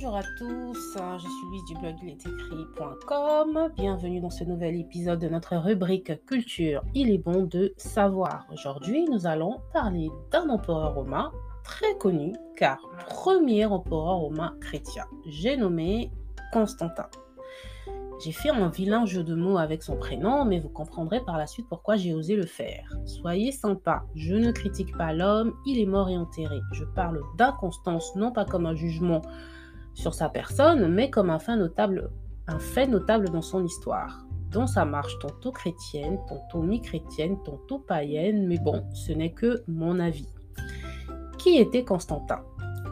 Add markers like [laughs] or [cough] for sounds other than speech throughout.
Bonjour à tous, je suis Louise du blog écrit.com. Bienvenue dans ce nouvel épisode de notre rubrique Culture. Il est bon de savoir. Aujourd'hui, nous allons parler d'un empereur romain très connu car premier empereur romain chrétien. J'ai nommé Constantin. J'ai fait un vilain jeu de mots avec son prénom, mais vous comprendrez par la suite pourquoi j'ai osé le faire. Soyez sympa, je ne critique pas l'homme, il est mort et enterré. Je parle d'inconstance, non pas comme un jugement sur sa personne, mais comme un fait notable, dans son histoire, dans sa marche tantôt chrétienne, tantôt mi-chrétienne, tantôt païenne, mais bon, ce n'est que mon avis. Qui était Constantin?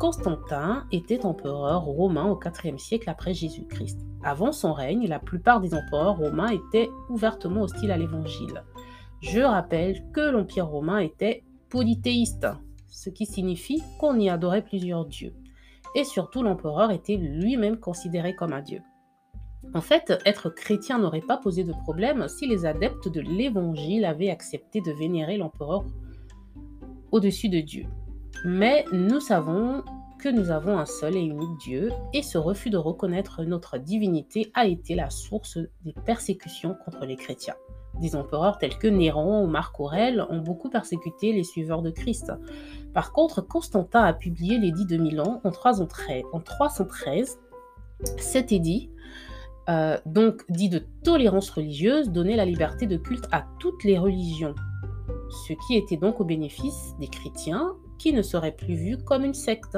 Constantin était empereur romain au IVe siècle après Jésus-Christ. Avant son règne, la plupart des empereurs romains étaient ouvertement hostiles à l'évangile. Je rappelle que l'Empire romain était polythéiste, ce qui signifie qu'on y adorait plusieurs dieux. Et surtout, l'empereur était lui-même considéré comme un dieu. En fait, être chrétien n'aurait pas posé de problème si les adeptes de l'évangile avaient accepté de vénérer l'empereur au-dessus de Dieu. Mais nous savons que nous avons un seul et unique Dieu, et ce refus de reconnaître notre divinité a été la source des persécutions contre les chrétiens. Des empereurs tels que Néron ou Marc Aurèle ont beaucoup persécuté les suiveurs de Christ. Par contre, Constantin a publié l'édit de Milan en 313. Cet édit, euh, donc dit de tolérance religieuse, donnait la liberté de culte à toutes les religions, ce qui était donc au bénéfice des chrétiens qui ne seraient plus vus comme une secte.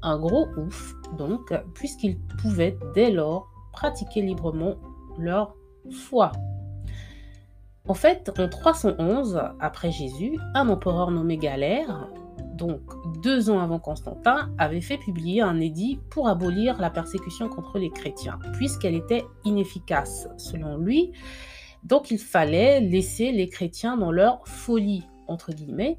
Un gros ouf, donc, puisqu'ils pouvaient dès lors pratiquer librement leur foi. En fait, en 311 après Jésus, un empereur nommé Galère, donc deux ans avant Constantin, avait fait publier un édit pour abolir la persécution contre les chrétiens, puisqu'elle était inefficace, selon lui. Donc il fallait laisser les chrétiens dans leur folie, entre guillemets,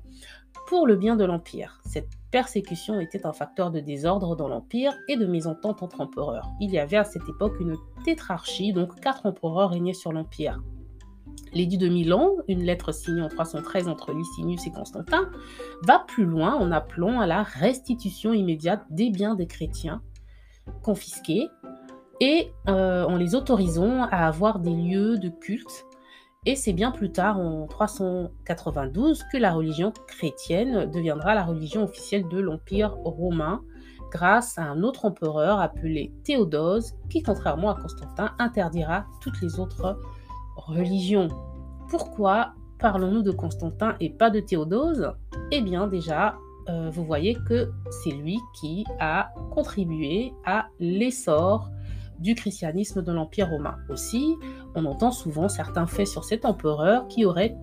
pour le bien de l'Empire. Cette persécution était un facteur de désordre dans l'Empire et de mésentente entre empereurs. Il y avait à cette époque une tétrarchie, donc quatre empereurs régnaient sur l'Empire. L'édit de Milan, une lettre signée en 313 entre Licinius et Constantin, va plus loin en appelant à la restitution immédiate des biens des chrétiens confisqués et euh, en les autorisant à avoir des lieux de culte et c'est bien plus tard, en 392, que la religion chrétienne deviendra la religion officielle de l'Empire romain, grâce à un autre empereur appelé Théodose, qui, contrairement à Constantin, interdira toutes les autres religions. Pourquoi parlons-nous de Constantin et pas de Théodose? Eh bien déjà, euh, vous voyez que c'est lui qui a contribué à l'essor du christianisme de l'Empire romain. Aussi, on entend souvent certains faits sur cet empereur qui aurait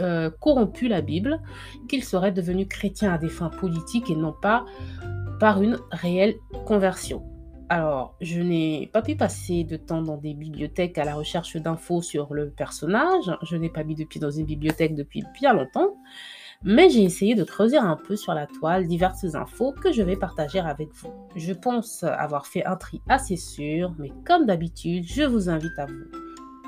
euh, corrompu la Bible, qu'il serait devenu chrétien à des fins politiques et non pas par une réelle conversion. Alors, je n'ai pas pu passer de temps dans des bibliothèques à la recherche d'infos sur le personnage. Je n'ai pas mis de pied dans une bibliothèque depuis bien longtemps. Mais j'ai essayé de creuser un peu sur la toile diverses infos que je vais partager avec vous. Je pense avoir fait un tri assez sûr, mais comme d'habitude, je vous invite à vous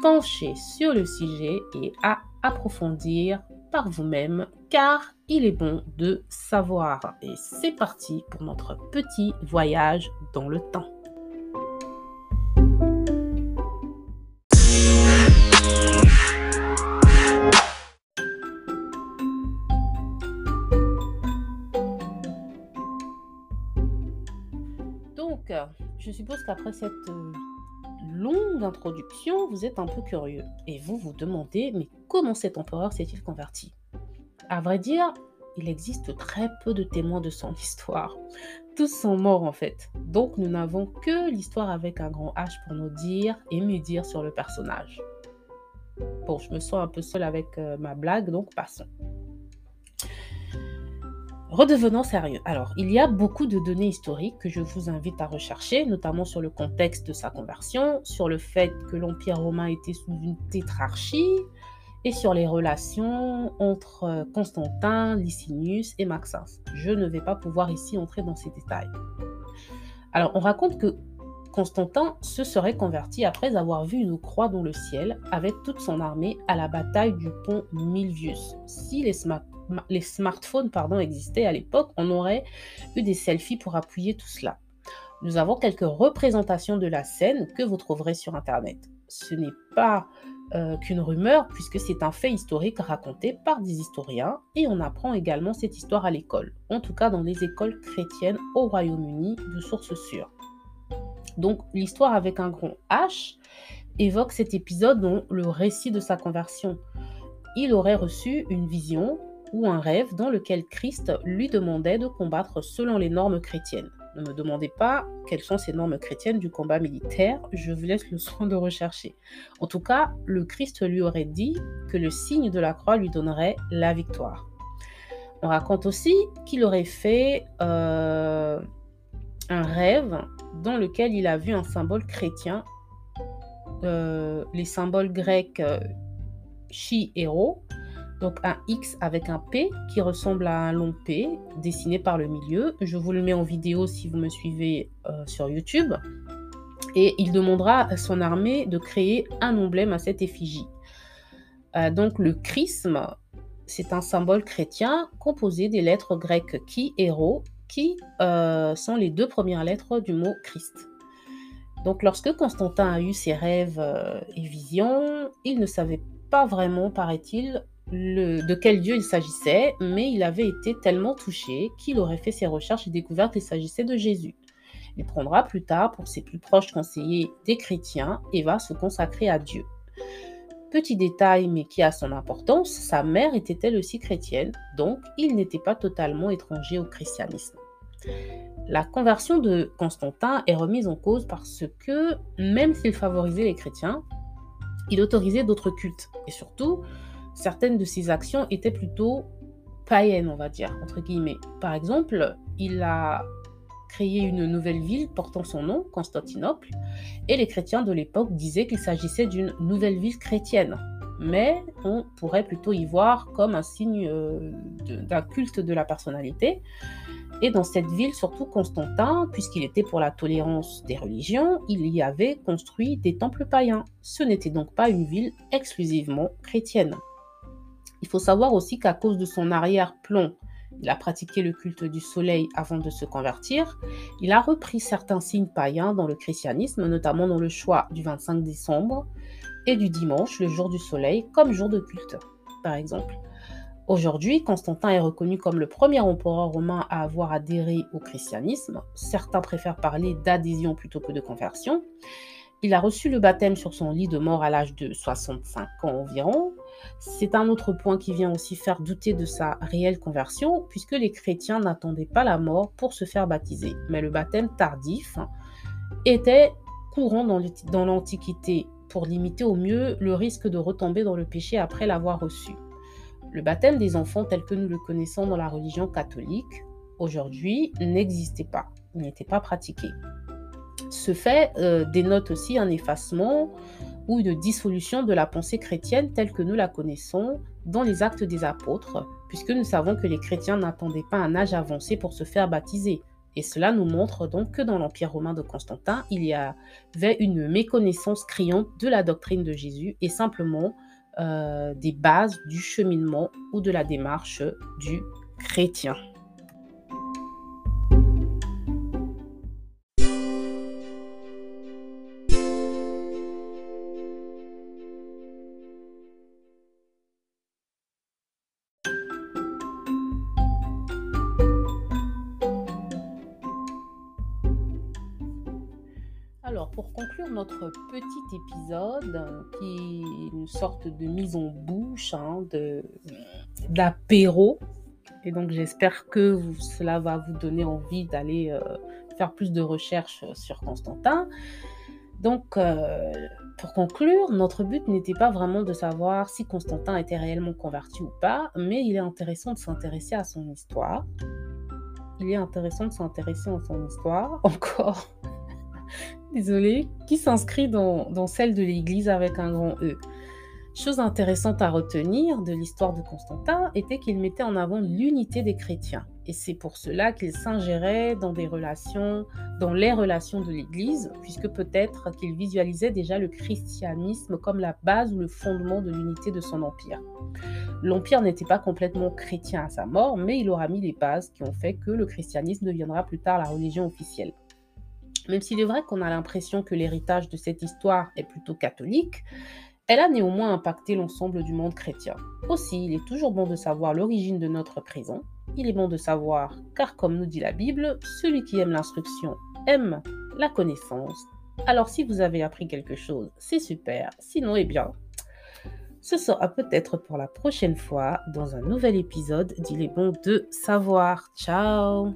pencher sur le sujet et à approfondir par vous-même car il est bon de savoir. Et c'est parti pour notre petit voyage dans le temps. je suppose qu'après cette euh, longue introduction, vous êtes un peu curieux et vous vous demandez mais comment cet empereur s'est-il converti? À vrai dire, il existe très peu de témoins de son [laughs] histoire. Tous sont morts en fait. Donc nous n'avons que l'histoire avec un grand H pour nous dire et me dire sur le personnage. Bon, je me sens un peu seule avec euh, ma blague, donc passons. Redevenons sérieux. Alors, il y a beaucoup de données historiques que je vous invite à rechercher, notamment sur le contexte de sa conversion, sur le fait que l'Empire romain était sous une tétrarchie et sur les relations entre euh, Constantin, Licinius et Maxence. Je ne vais pas pouvoir ici entrer dans ces détails. Alors, on raconte que Constantin se serait converti après avoir vu une croix dans le ciel avec toute son armée à la bataille du pont Milvius. Si les smartphones existaient à l'époque, on aurait eu des selfies pour appuyer tout cela. nous avons quelques représentations de la scène que vous trouverez sur Internet. Ce n'est pas euh, qu'une rumeur, puisque c'est un fait historique raconté par des historiens, et on apprend également cette histoire à l'école, en tout cas dans les écoles chrétiennes au Royaume-Uni, de sources sûres. Donc l'histoire avec un grand H évoque cet épisode dont le récit de sa conversion. Il aurait reçu une vision ou un rêve dans lequel Christ lui demandait de combattre selon les normes chrétiennes. Ne me demandez pas quelles sont ces normes chrétiennes du combat militaire, je vous laisse le soin de rechercher. En tout cas, le Christ lui aurait dit que le signe de la croix lui donnerait la victoire. On raconte aussi qu'il aurait fait euh, un rêve dans lequel il a vu un symbole chrétien, euh, les symboles grecs euh, chi héros, donc un X avec un P qui ressemble à un long P dessiné par le milieu. Je vous le mets en vidéo si vous me suivez euh, sur YouTube. Et il demandera à son armée de créer un emblème à cette effigie. Euh, donc le chrisme, c'est un symbole chrétien composé des lettres grecques qui, héros, qui euh, sont les deux premières lettres du mot Christ. Donc lorsque Constantin a eu ses rêves et visions, il ne savait pas vraiment, paraît-il, de quel Dieu il s'agissait, mais il avait été tellement touché qu'il aurait fait ses recherches et découvert qu'il s'agissait de Jésus. Il prendra plus tard pour ses plus proches conseillers des chrétiens et va se consacrer à Dieu. Petit détail, mais qui a son importance, sa mère était elle aussi chrétienne, donc il n'était pas totalement étranger au christianisme. La conversion de Constantin est remise en cause parce que, même s'il favorisait les chrétiens, il autorisait d'autres cultes. Et surtout, certaines de ses actions étaient plutôt païennes, on va dire, entre guillemets. Par exemple, il a créé une nouvelle ville portant son nom, Constantinople, et les chrétiens de l'époque disaient qu'il s'agissait d'une nouvelle ville chrétienne. Mais on pourrait plutôt y voir comme un signe euh, d'un culte de la personnalité. Et dans cette ville, surtout Constantin, puisqu'il était pour la tolérance des religions, il y avait construit des temples païens. Ce n'était donc pas une ville exclusivement chrétienne. Il faut savoir aussi qu'à cause de son arrière-plan, il a pratiqué le culte du soleil avant de se convertir. Il a repris certains signes païens dans le christianisme, notamment dans le choix du 25 décembre et du dimanche, le jour du soleil, comme jour de culte, par exemple. Aujourd'hui, Constantin est reconnu comme le premier empereur romain à avoir adhéré au christianisme. Certains préfèrent parler d'adhésion plutôt que de conversion. Il a reçu le baptême sur son lit de mort à l'âge de 65 ans environ. C'est un autre point qui vient aussi faire douter de sa réelle conversion, puisque les chrétiens n'attendaient pas la mort pour se faire baptiser. Mais le baptême tardif était courant dans l'Antiquité pour limiter au mieux le risque de retomber dans le péché après l'avoir reçu. Le baptême des enfants tel que nous le connaissons dans la religion catholique aujourd'hui n'existait pas, n'était pas pratiqué. Ce fait euh, dénote aussi un effacement ou une dissolution de la pensée chrétienne telle que nous la connaissons dans les actes des apôtres, puisque nous savons que les chrétiens n'attendaient pas un âge avancé pour se faire baptiser. Et cela nous montre donc que dans l'Empire romain de Constantin, il y avait une méconnaissance criante de la doctrine de Jésus et simplement euh, des bases du cheminement ou de la démarche du chrétien. Pour conclure notre petit épisode, qui est une sorte de mise en bouche, hein, d'apéro, et donc j'espère que cela va vous donner envie d'aller euh, faire plus de recherches sur Constantin. Donc, euh, pour conclure, notre but n'était pas vraiment de savoir si Constantin était réellement converti ou pas, mais il est intéressant de s'intéresser à son histoire. Il est intéressant de s'intéresser à son histoire, [laughs] encore désolée, qui s'inscrit dans, celle de l'Église avec un grand E? Chose intéressante à retenir de l'histoire de Constantin était qu'il mettait en avant l'unité des chrétiens. Et c'est pour cela qu'il s'ingérait dans les relations de l'Église, puisque peut-être qu'il visualisait déjà le christianisme comme la base ou le fondement de l'unité de son empire. L'empire n'était pas complètement chrétien à sa mort, mais il aura mis les bases qui ont fait que le christianisme deviendra plus tard la religion officielle. Même s'il est vrai qu'on a l'impression que l'héritage de cette histoire est plutôt catholique, elle a néanmoins impacté l'ensemble du monde chrétien. Aussi, il est toujours bon de savoir l'origine de notre prison. Il est bon de savoir, car comme nous dit la Bible, celui qui aime l'instruction aime la connaissance. Alors si vous avez appris quelque chose, c'est super. Sinon, eh bien, ce sera peut-être pour la prochaine fois dans un nouvel épisode d'Il est bon de savoir. Ciao